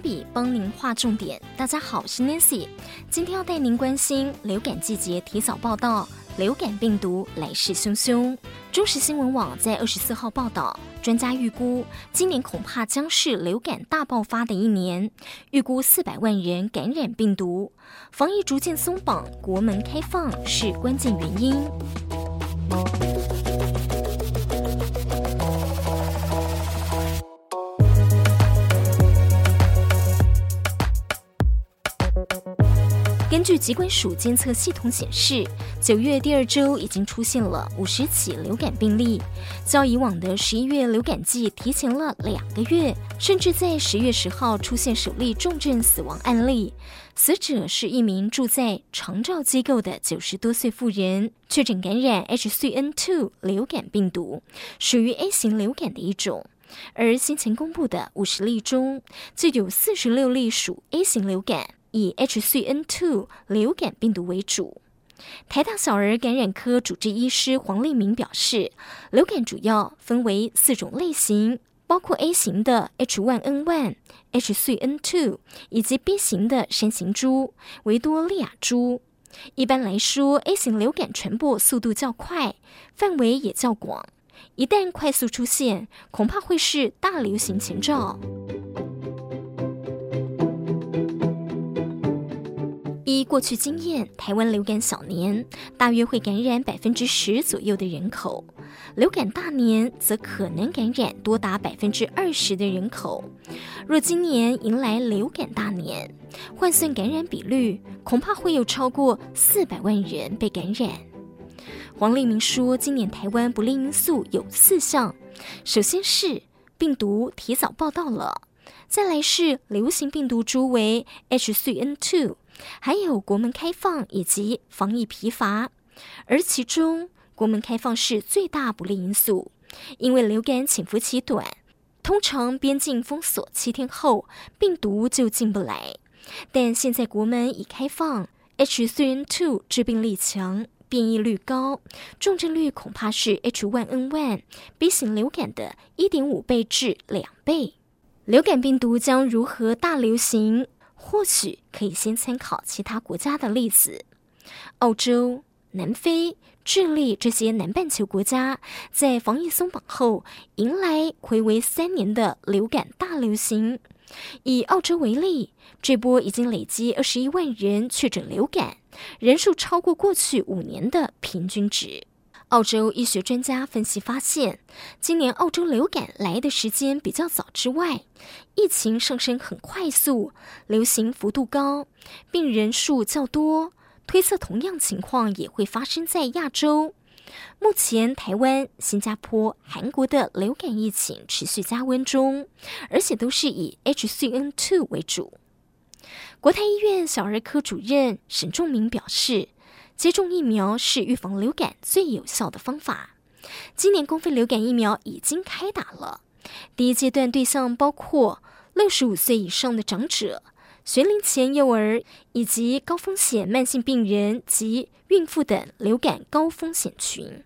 笔帮您划重点。大家好，我是 Nancy，今天要带您关心流感季节提早报道，流感病毒来势汹汹。中时新闻网在二十四号报道，专家预估今年恐怕将是流感大爆发的一年，预估四百万人感染病毒，防疫逐渐松绑，国门开放是关键原因。据疾管署监测系统显示，九月第二周已经出现了五十起流感病例，较以往的十一月流感季提前了两个月。甚至在十月十号出现首例重症死亡案例，死者是一名住在长照机构的九十多岁妇人，确诊感染 H3N2 流感病毒，属于 A 型流感的一种。而先前公布的五十例中，就有四十六例属 A 型流感。以 H3N2 流感病毒为主。台大小儿感染科主治医师黄立明表示，流感主要分为四种类型，包括 A 型的 H1N1、H3N2 以及 B 型的山形猪、维多利亚猪。一般来说，A 型流感传播速度较快，范围也较广。一旦快速出现，恐怕会是大流行前兆。依过去经验，台湾流感小年大约会感染百分之十左右的人口，流感大年则可能感染多达百分之二十的人口。若今年迎来流感大年，换算感染比率，恐怕会有超过四百万人被感染。黄立明说，今年台湾不利因素有四项，首先是病毒提早报道了，再来是流行病毒株为 H3N2。还有国门开放以及防疫疲乏，而其中国门开放是最大不利因素，因为流感潜伏期短，通常边境封锁七天后病毒就进不来。但现在国门已开放，H3N2 致病力强，变异率高，重症率恐怕是 H1N1 B 型流感的一点五倍至两倍。流感病毒将如何大流行？或许可以先参考其他国家的例子，澳洲、南非、智利这些南半球国家，在防疫松绑后，迎来睽违三年的流感大流行。以澳洲为例，这波已经累积二十一万人确诊流感，人数超过过去五年的平均值。澳洲医学专家分析发现，今年澳洲流感来的时间比较早之外，疫情上升很快速，流行幅度高，病人数较多，推测同样情况也会发生在亚洲。目前，台湾、新加坡、韩国的流感疫情持续加温中，而且都是以 H3N2 为主。国泰医院小儿科主任沈仲明表示。接种疫苗是预防流感最有效的方法。今年公费流感疫苗已经开打了，第一阶段对象包括六十五岁以上的长者、学龄前幼儿以及高风险慢性病人及孕妇等流感高风险群。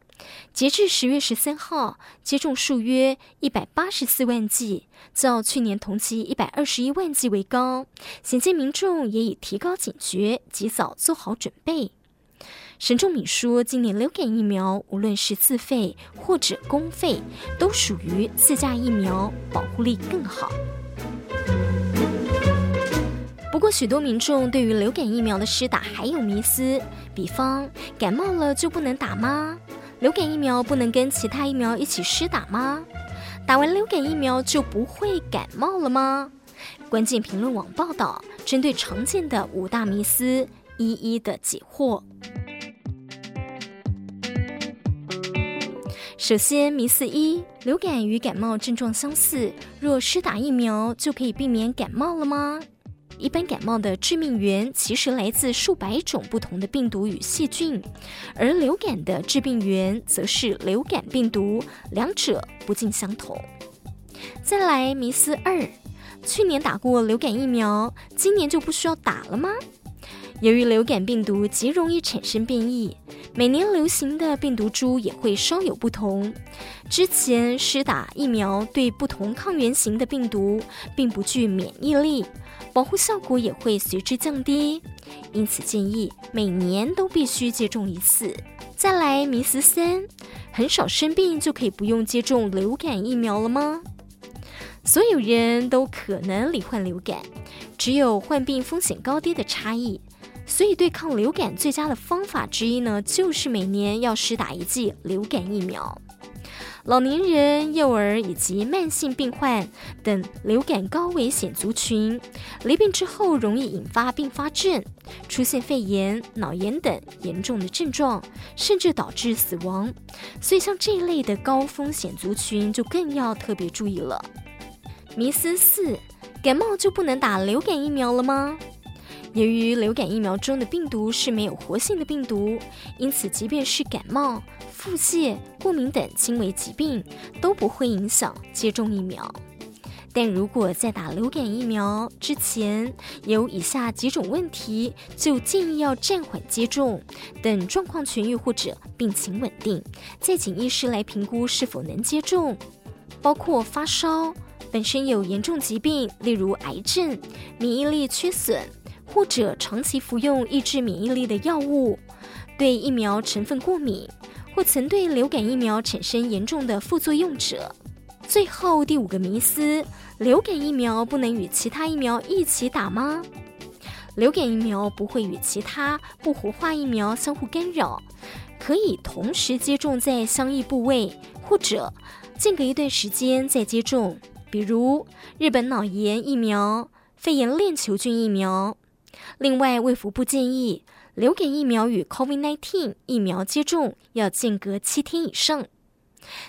截至十月十三号，接种数约一百八十四万剂，较去年同期一百二十一万剂为高。显见民众也已提高警觉，及早做好准备。沈仲敏说：“今年流感疫苗，无论是自费或者公费，都属于自家疫苗，保护力更好。不过，许多民众对于流感疫苗的施打还有迷思，比方感冒了就不能打吗？流感疫苗不能跟其他疫苗一起施打吗？打完流感疫苗就不会感冒了吗？”关键评论网报道，针对常见的五大迷思，一一的解惑。首先，迷思一：流感与感冒症状相似，若施打疫苗就可以避免感冒了吗？一般感冒的致命源其实来自数百种不同的病毒与细菌，而流感的致病源则是流感病毒，两者不尽相同。再来，迷思二：去年打过流感疫苗，今年就不需要打了吗？由于流感病毒极容易产生变异，每年流行的病毒株也会稍有不同。之前施打疫苗对不同抗原型的病毒并不具免疫力，保护效果也会随之降低。因此建议每年都必须接种一次。再来，迷思三，很少生病就可以不用接种流感疫苗了吗？所有人都可能罹患流感，只有患病风险高低的差异。所以，对抗流感最佳的方法之一呢，就是每年要施打一剂流感疫苗。老年人、幼儿以及慢性病患等流感高危险族群，罹病之后容易引发并发症，出现肺炎、脑炎等严重的症状，甚至导致死亡。所以，像这一类的高风险族群，就更要特别注意了。迷思四：感冒就不能打流感疫苗了吗？由于流感疫苗中的病毒是没有活性的病毒，因此即便是感冒、腹泻、过敏等轻微疾病都不会影响接种疫苗。但如果在打流感疫苗之前有以下几种问题，就建议要暂缓接种，等状况痊愈或者病情稳定，再请医师来评估是否能接种。包括发烧、本身有严重疾病，例如癌症、免疫力缺损。或者长期服用抑制免疫力的药物，对疫苗成分过敏，或曾对流感疫苗产生严重的副作用者。最后第五个迷思：流感疫苗不能与其他疫苗一起打吗？流感疫苗不会与其他不活化疫苗相互干扰，可以同时接种在相异部位，或者间隔一段时间再接种，比如日本脑炎疫苗、肺炎链球菌疫苗。另外，卫福部建议，流感疫苗与 COVID-19 疫苗接种要间隔七天以上。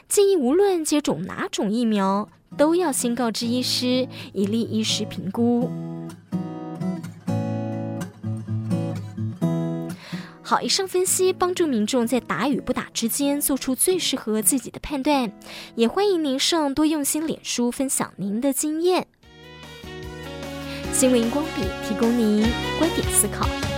建议无论接种哪种疫苗，都要先告知医师，以利医师评估。好，以上分析帮助民众在打与不打之间做出最适合自己的判断。也欢迎您上多用心脸书分享您的经验。新闻荧光笔提供您观点思考。